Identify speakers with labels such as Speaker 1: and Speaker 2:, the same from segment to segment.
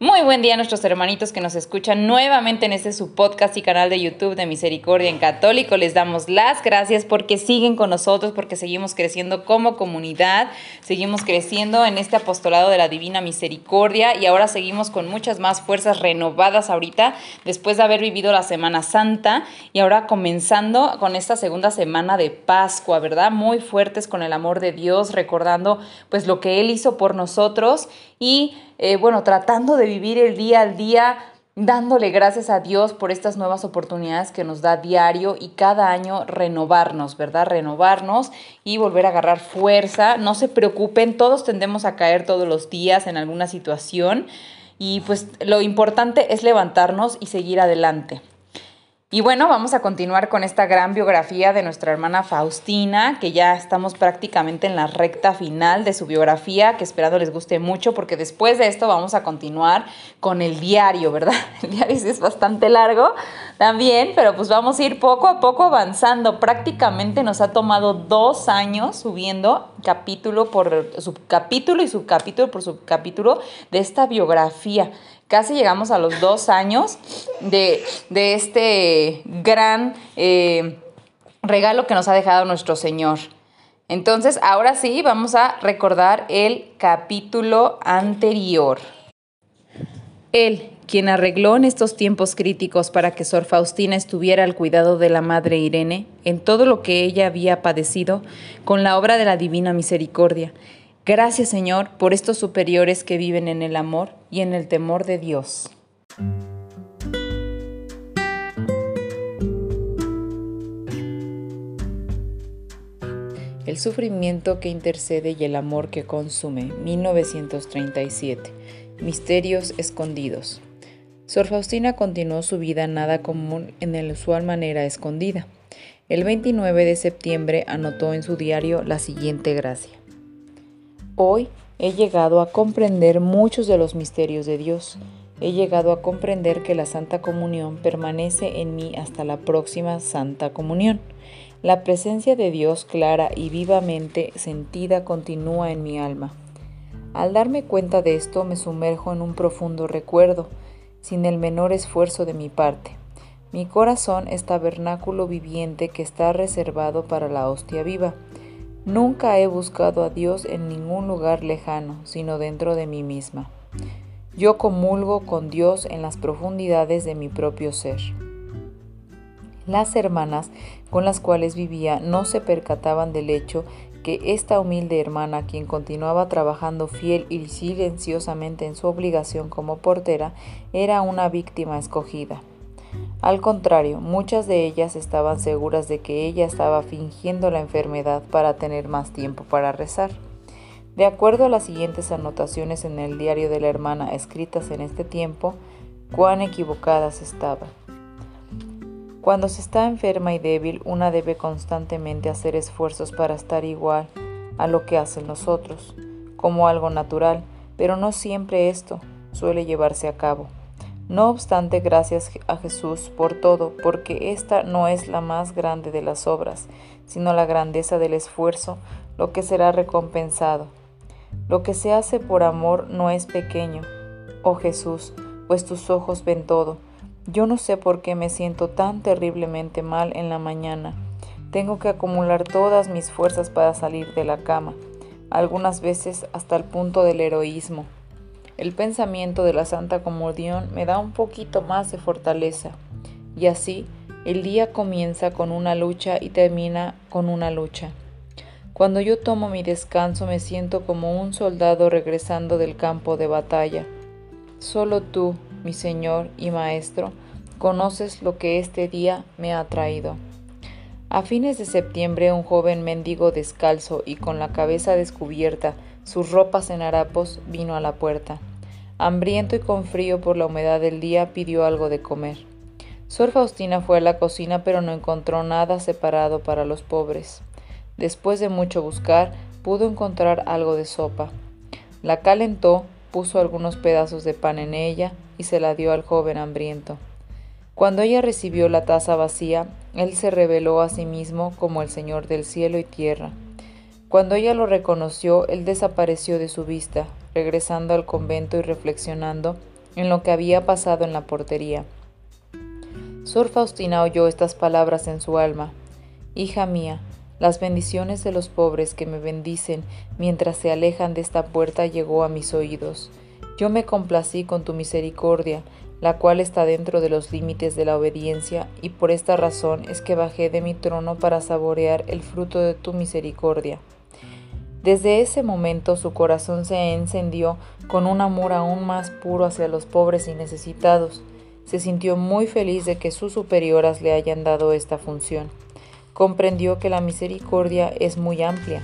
Speaker 1: Muy buen día a nuestros hermanitos que nos escuchan nuevamente en este su podcast y canal de YouTube de Misericordia en Católico. Les damos las gracias porque siguen con nosotros, porque seguimos creciendo como comunidad, seguimos creciendo en este apostolado de la Divina Misericordia y ahora seguimos con muchas más fuerzas renovadas ahorita después de haber vivido la Semana Santa y ahora comenzando con esta segunda semana de Pascua, ¿verdad? Muy fuertes con el amor de Dios, recordando pues lo que Él hizo por nosotros y eh, bueno, tratando de vivir el día al día, dándole gracias a Dios por estas nuevas oportunidades que nos da diario y cada año renovarnos, ¿verdad? Renovarnos y volver a agarrar fuerza. No se preocupen, todos tendemos a caer todos los días en alguna situación y pues lo importante es levantarnos y seguir adelante. Y bueno, vamos a continuar con esta gran biografía de nuestra hermana Faustina, que ya estamos prácticamente en la recta final de su biografía, que esperando les guste mucho, porque después de esto vamos a continuar con el diario, ¿verdad? El diario es bastante largo también, pero pues vamos a ir poco a poco avanzando. Prácticamente nos ha tomado dos años subiendo capítulo por subcapítulo y subcapítulo por subcapítulo de esta biografía. Casi llegamos a los dos años de, este gran eh, regalo que nos ha dejado nuestro Señor. Entonces, ahora sí, vamos a recordar el capítulo anterior. Él, quien arregló en estos tiempos críticos para que Sor Faustina estuviera al cuidado de la Madre Irene en todo lo que ella había padecido con la obra de la Divina Misericordia, Gracias Señor por estos superiores que viven en el amor y en el temor de Dios. El sufrimiento que intercede y el amor que consume. 1937. Misterios escondidos. Sor Faustina continuó su vida nada común en la usual manera escondida. El 29 de septiembre anotó en su diario la siguiente gracia. Hoy he llegado a comprender muchos de los misterios de Dios. He llegado a comprender que la Santa Comunión permanece en mí hasta la próxima Santa Comunión. La presencia de Dios clara y vivamente sentida continúa en mi alma. Al darme cuenta de esto me sumerjo en un profundo recuerdo, sin el menor esfuerzo de mi parte. Mi corazón es tabernáculo viviente que está reservado para la hostia viva Nunca he buscado a Dios en ningún lugar lejano, sino dentro de mí misma. Yo comulgo con Dios en las profundidades de mi propio ser. Las hermanas con las cuales vivía no se percataban del hecho que esta humilde hermana, quien continuaba trabajando fiel y silenciosamente en su obligación como portera, era una víctima escogida. Al contrario, muchas de ellas estaban seguras de que ella estaba fingiendo la enfermedad para tener más tiempo para rezar. De acuerdo a las siguientes anotaciones en el diario de la hermana escritas en este tiempo, cuán equivocadas estaban. Cuando se está enferma y débil, una debe constantemente hacer esfuerzos para estar igual a lo que hacen los otros, como algo natural, pero no siempre esto suele llevarse a cabo. No obstante, gracias a Jesús por todo, porque esta no es la más grande de las obras, sino la grandeza del esfuerzo, lo que será recompensado. Lo que se hace por amor no es pequeño. Oh Jesús, pues tus ojos ven todo. Yo no sé por qué me siento tan terriblemente mal en la mañana. Tengo que acumular todas mis fuerzas para salir de la cama, algunas veces hasta el punto del heroísmo. El pensamiento de la Santa Comunión me da un poquito más de fortaleza. Y así, el día comienza con una lucha y termina con una lucha. Cuando yo tomo mi descanso me siento como un soldado regresando del campo de batalla. Solo tú, mi Señor y Maestro, conoces lo que este día me ha traído. A fines de septiembre un joven mendigo descalzo y con la cabeza descubierta, sus ropas en harapos, vino a la puerta. Hambriento y con frío por la humedad del día, pidió algo de comer. Sor Faustina fue a la cocina pero no encontró nada separado para los pobres. Después de mucho buscar, pudo encontrar algo de sopa. La calentó, puso algunos pedazos de pan en ella y se la dio al joven hambriento. Cuando ella recibió la taza vacía, él se reveló a sí mismo como el Señor del cielo y tierra. Cuando ella lo reconoció, él desapareció de su vista, regresando al convento y reflexionando en lo que había pasado en la portería. Sor Faustina oyó estas palabras en su alma. Hija mía, las bendiciones de los pobres que me bendicen mientras se alejan de esta puerta llegó a mis oídos. Yo me complací con tu misericordia, la cual está dentro de los límites de la obediencia, y por esta razón es que bajé de mi trono para saborear el fruto de tu misericordia. Desde ese momento su corazón se encendió con un amor aún más puro hacia los pobres y necesitados. Se sintió muy feliz de que sus superioras le hayan dado esta función. Comprendió que la misericordia es muy amplia.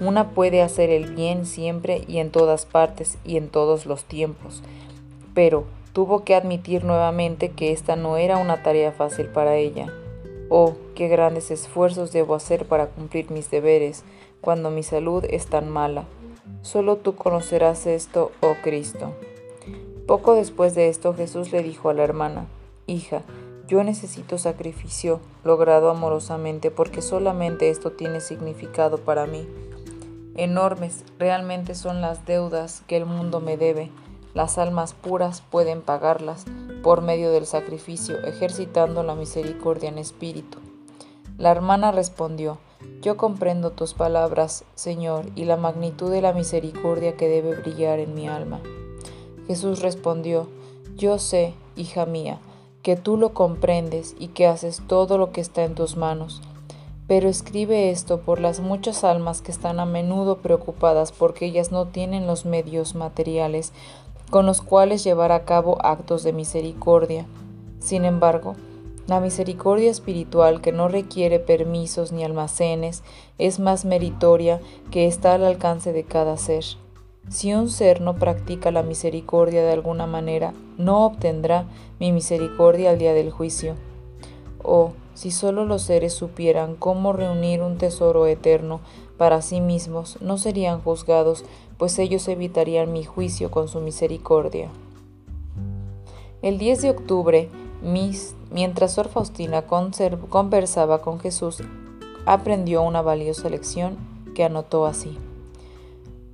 Speaker 1: Una puede hacer el bien siempre y en todas partes y en todos los tiempos. Pero tuvo que admitir nuevamente que esta no era una tarea fácil para ella. Oh, qué grandes esfuerzos debo hacer para cumplir mis deberes cuando mi salud es tan mala. Solo tú conocerás esto, oh Cristo. Poco después de esto Jesús le dijo a la hermana, Hija, yo necesito sacrificio logrado amorosamente porque solamente esto tiene significado para mí. Enormes realmente son las deudas que el mundo me debe. Las almas puras pueden pagarlas por medio del sacrificio, ejercitando la misericordia en espíritu. La hermana respondió, Yo comprendo tus palabras, Señor, y la magnitud de la misericordia que debe brillar en mi alma. Jesús respondió, Yo sé, hija mía, que tú lo comprendes y que haces todo lo que está en tus manos. Pero escribe esto por las muchas almas que están a menudo preocupadas porque ellas no tienen los medios materiales con los cuales llevar a cabo actos de misericordia. Sin embargo, la misericordia espiritual que no requiere permisos ni almacenes es más meritoria que está al alcance de cada ser. Si un ser no practica la misericordia de alguna manera, no obtendrá mi misericordia al día del juicio. Oh, si solo los seres supieran cómo reunir un tesoro eterno para sí mismos, no serían juzgados, pues ellos evitarían mi juicio con su misericordia. El 10 de octubre, mientras Sor Faustina conversaba con Jesús, aprendió una valiosa lección que anotó así.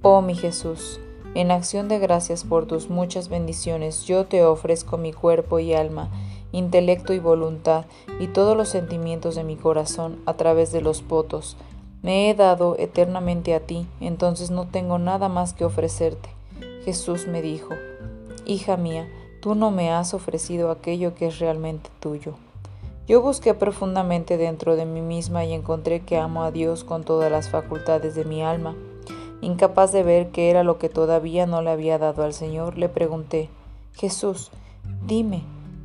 Speaker 1: Oh mi Jesús, en acción de gracias por tus muchas bendiciones, yo te ofrezco mi cuerpo y alma, intelecto y voluntad, y todos los sentimientos de mi corazón a través de los votos. Me he dado eternamente a ti, entonces no tengo nada más que ofrecerte. Jesús me dijo, Hija mía, tú no me has ofrecido aquello que es realmente tuyo. Yo busqué profundamente dentro de mí misma y encontré que amo a Dios con todas las facultades de mi alma Incapaz de ver qué era lo que todavía no le había dado al Señor, le pregunté, Jesús, dime,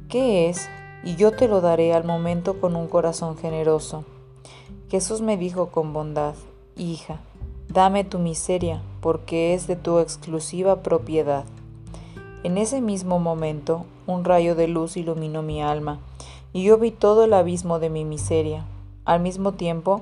Speaker 1: ¿qué es? Y yo te lo daré al momento con un corazón generoso. Jesús me dijo con bondad, Hija, dame tu miseria, porque es de tu exclusiva propiedad. En ese mismo momento, un rayo de luz iluminó mi alma, y yo vi todo el abismo de mi miseria. Al mismo tiempo,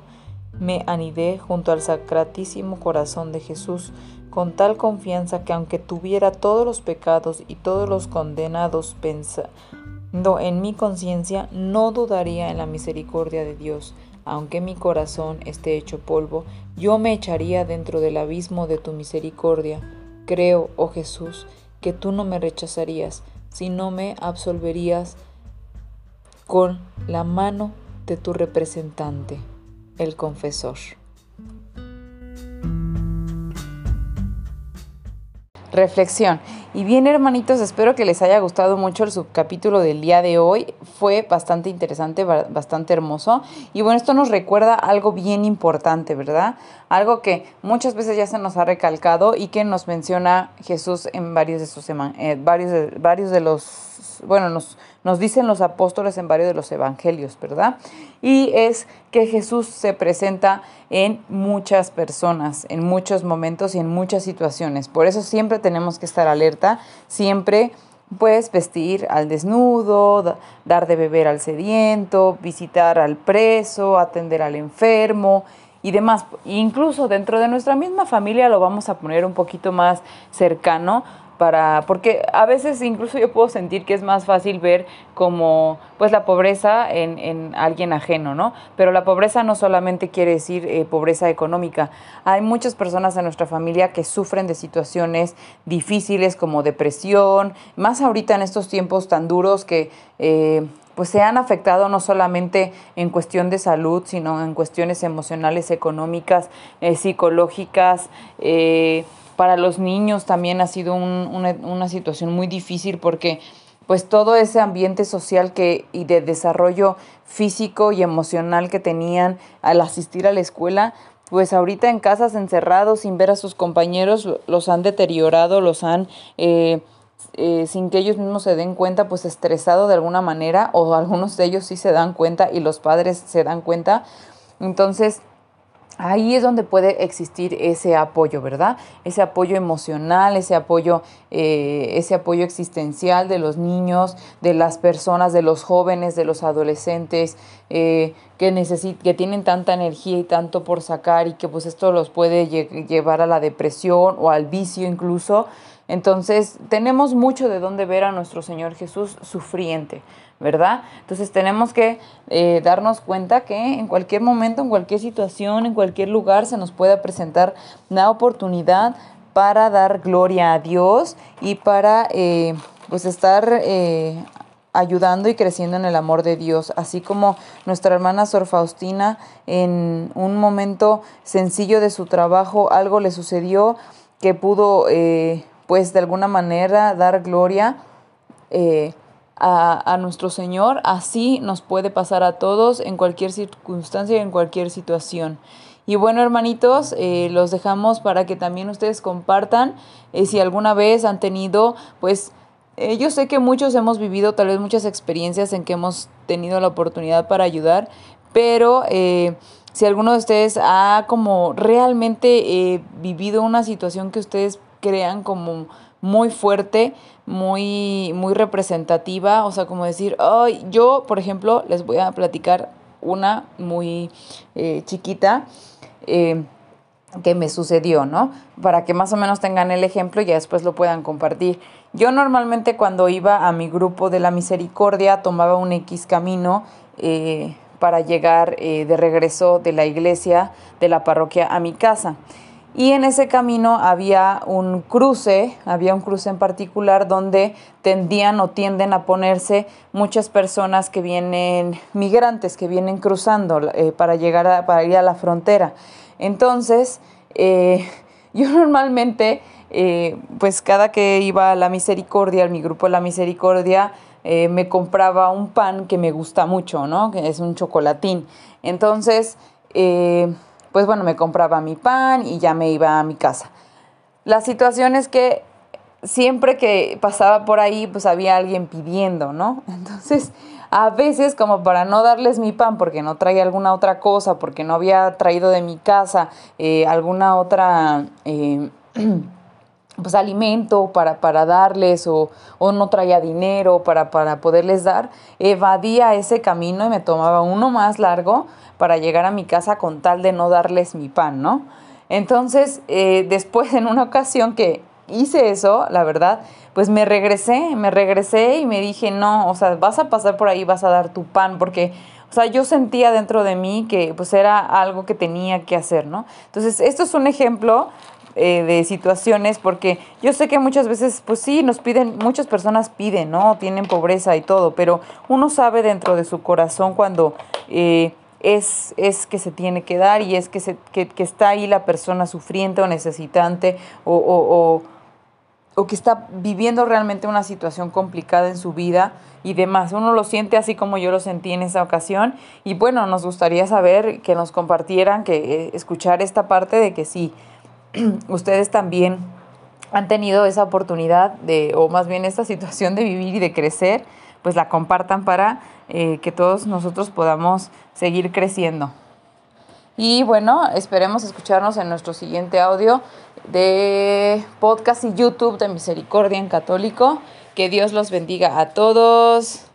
Speaker 1: me anidé junto al sacratísimo corazón de Jesús con tal confianza que aunque tuviera todos los pecados y todos los condenados pensando en mi conciencia, no dudaría en la misericordia de Dios. Aunque mi corazón esté hecho polvo, yo me echaría dentro del abismo de tu misericordia. Creo, oh Jesús, que tú no me rechazarías, sino me absolverías con la mano de tu representante el confesor. Reflexión. Y bien hermanitos, espero que les haya gustado mucho el subcapítulo del día de hoy. Fue bastante interesante, bastante hermoso. Y bueno, esto nos recuerda algo bien importante, ¿verdad? Algo que muchas veces ya se nos ha recalcado y que nos menciona Jesús en varios de sus eh, varios, varios de los bueno, nos, nos dicen los apóstoles en varios de los evangelios, ¿verdad? Y es que Jesús se presenta en muchas personas, en muchos momentos y en muchas situaciones. Por eso siempre tenemos que estar alerta, siempre pues vestir al desnudo, dar de beber al sediento, visitar al preso, atender al enfermo y demás. Incluso dentro de nuestra misma familia lo vamos a poner un poquito más cercano para porque a veces incluso yo puedo sentir que es más fácil ver como pues la pobreza en, en alguien ajeno, ¿no? Pero la pobreza no solamente quiere decir eh, pobreza económica. Hay muchas personas en nuestra familia que sufren de situaciones difíciles como depresión, más ahorita en estos tiempos tan duros que eh, pues se han afectado no solamente en cuestión de salud, sino en cuestiones emocionales, económicas, eh, psicológicas. Eh, para los niños también ha sido una, situación muy difícil porque pues todo ese ambiente social que, y de desarrollo físico y emocional que tenían al asistir a la escuela, pues ahorita en casas encerrados sin ver a sus compañeros los han deteriorado, los han, eh, eh, sin que ellos mismos se den cuenta, pues estresado de alguna manera, o algunos de ellos sí se dan cuenta y los padres se dan cuenta. Entonces, Ahí es donde puede existir ese apoyo, ¿verdad? Ese apoyo emocional, ese apoyo, eh, ese apoyo existencial de los niños, de las personas, de los jóvenes, de los adolescentes, eh, que, que tienen tanta energía y tanto por sacar y que pues esto los puede llevar a la depresión o al vicio incluso. Entonces tenemos mucho de dónde ver a nuestro Señor Jesús sufriente. ¿Verdad? Entonces tenemos que eh, darnos cuenta que en cualquier momento, en cualquier situación, en cualquier lugar se nos puede presentar una oportunidad para dar gloria a Dios y para eh, pues estar eh, ayudando y creciendo en el amor de Dios, así como nuestra hermana Sor Faustina en un momento sencillo de su trabajo algo le sucedió que pudo pues de alguna manera dar gloria a, nuestro Señor, así nos puede pasar a todos en cualquier circunstancia y en cualquier situación. Y bueno, hermanitos, eh, los dejamos para que también ustedes compartan eh, si alguna vez han tenido, pues, eh, yo sé que muchos hemos vivido tal vez muchas experiencias en que hemos tenido la oportunidad para ayudar, pero si alguno de ustedes ha como realmente vivido una situación que ustedes crean como muy fuerte, muy, muy representativa, o sea, como decir, ay, yo, por ejemplo, les voy a platicar una muy eh, chiquita eh, que me sucedió, ¿no? Para que más o menos tengan el ejemplo y ya después lo puedan compartir. Yo normalmente cuando iba a mi grupo de la misericordia tomaba un X camino eh, para llegar de regreso de la iglesia, de la parroquia a mi casa. Y en ese camino había un cruce, había un cruce en particular donde tendían o tienden a ponerse muchas personas que vienen, migrantes que vienen cruzando eh, para llegar a, para ir a la frontera. Entonces, eh, yo normalmente, eh, pues cada que iba a la misericordia, a mi grupo de la misericordia, me compraba un pan que me gusta mucho, ¿no? Que es un chocolatín. Entonces, pues bueno, me compraba mi pan y ya me iba a mi casa. La situación es que siempre que pasaba por ahí, pues había alguien pidiendo, ¿no? Entonces, a veces como para no darles mi pan porque no traía alguna otra cosa, porque no había traído de mi casa eh, alguna otra... Eh, pues alimento para, para darles o, o, no traía dinero para, para poderles dar, evadía ese camino y me tomaba uno más largo para llegar a mi casa con tal de no darles mi pan, ¿no? Entonces, eh, después en una ocasión que hice eso, la verdad, pues me regresé, me regresé y me dije, no, o sea, vas a pasar por ahí, vas a dar tu pan, porque, o sea, yo sentía dentro de mí que pues era algo que tenía que hacer, ¿no? Entonces, esto es un ejemplo eh, de situaciones, porque yo sé que muchas veces, pues sí, nos piden, muchas personas piden, ¿no? Tienen pobreza y todo, pero uno sabe dentro de su corazón cuando... Eh, es, es que se tiene que dar y es que, se, que, que está ahí la persona sufriente o necesitante o, o, o, que está viviendo realmente una situación complicada en su vida y demás. Uno lo siente así como yo lo sentí en esa ocasión y bueno, nos gustaría saber que nos compartieran, que eh, escuchar esta parte de que sí, ustedes también han tenido esa oportunidad de, o más bien esta situación de vivir y de crecer, pues la compartan para eh, que todos nosotros podamos seguir creciendo. Y bueno, esperemos escucharnos en nuestro siguiente audio de podcast y YouTube de Misericordia en Católico. Que Dios los bendiga a todos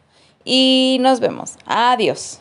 Speaker 1: y nos vemos. Adiós.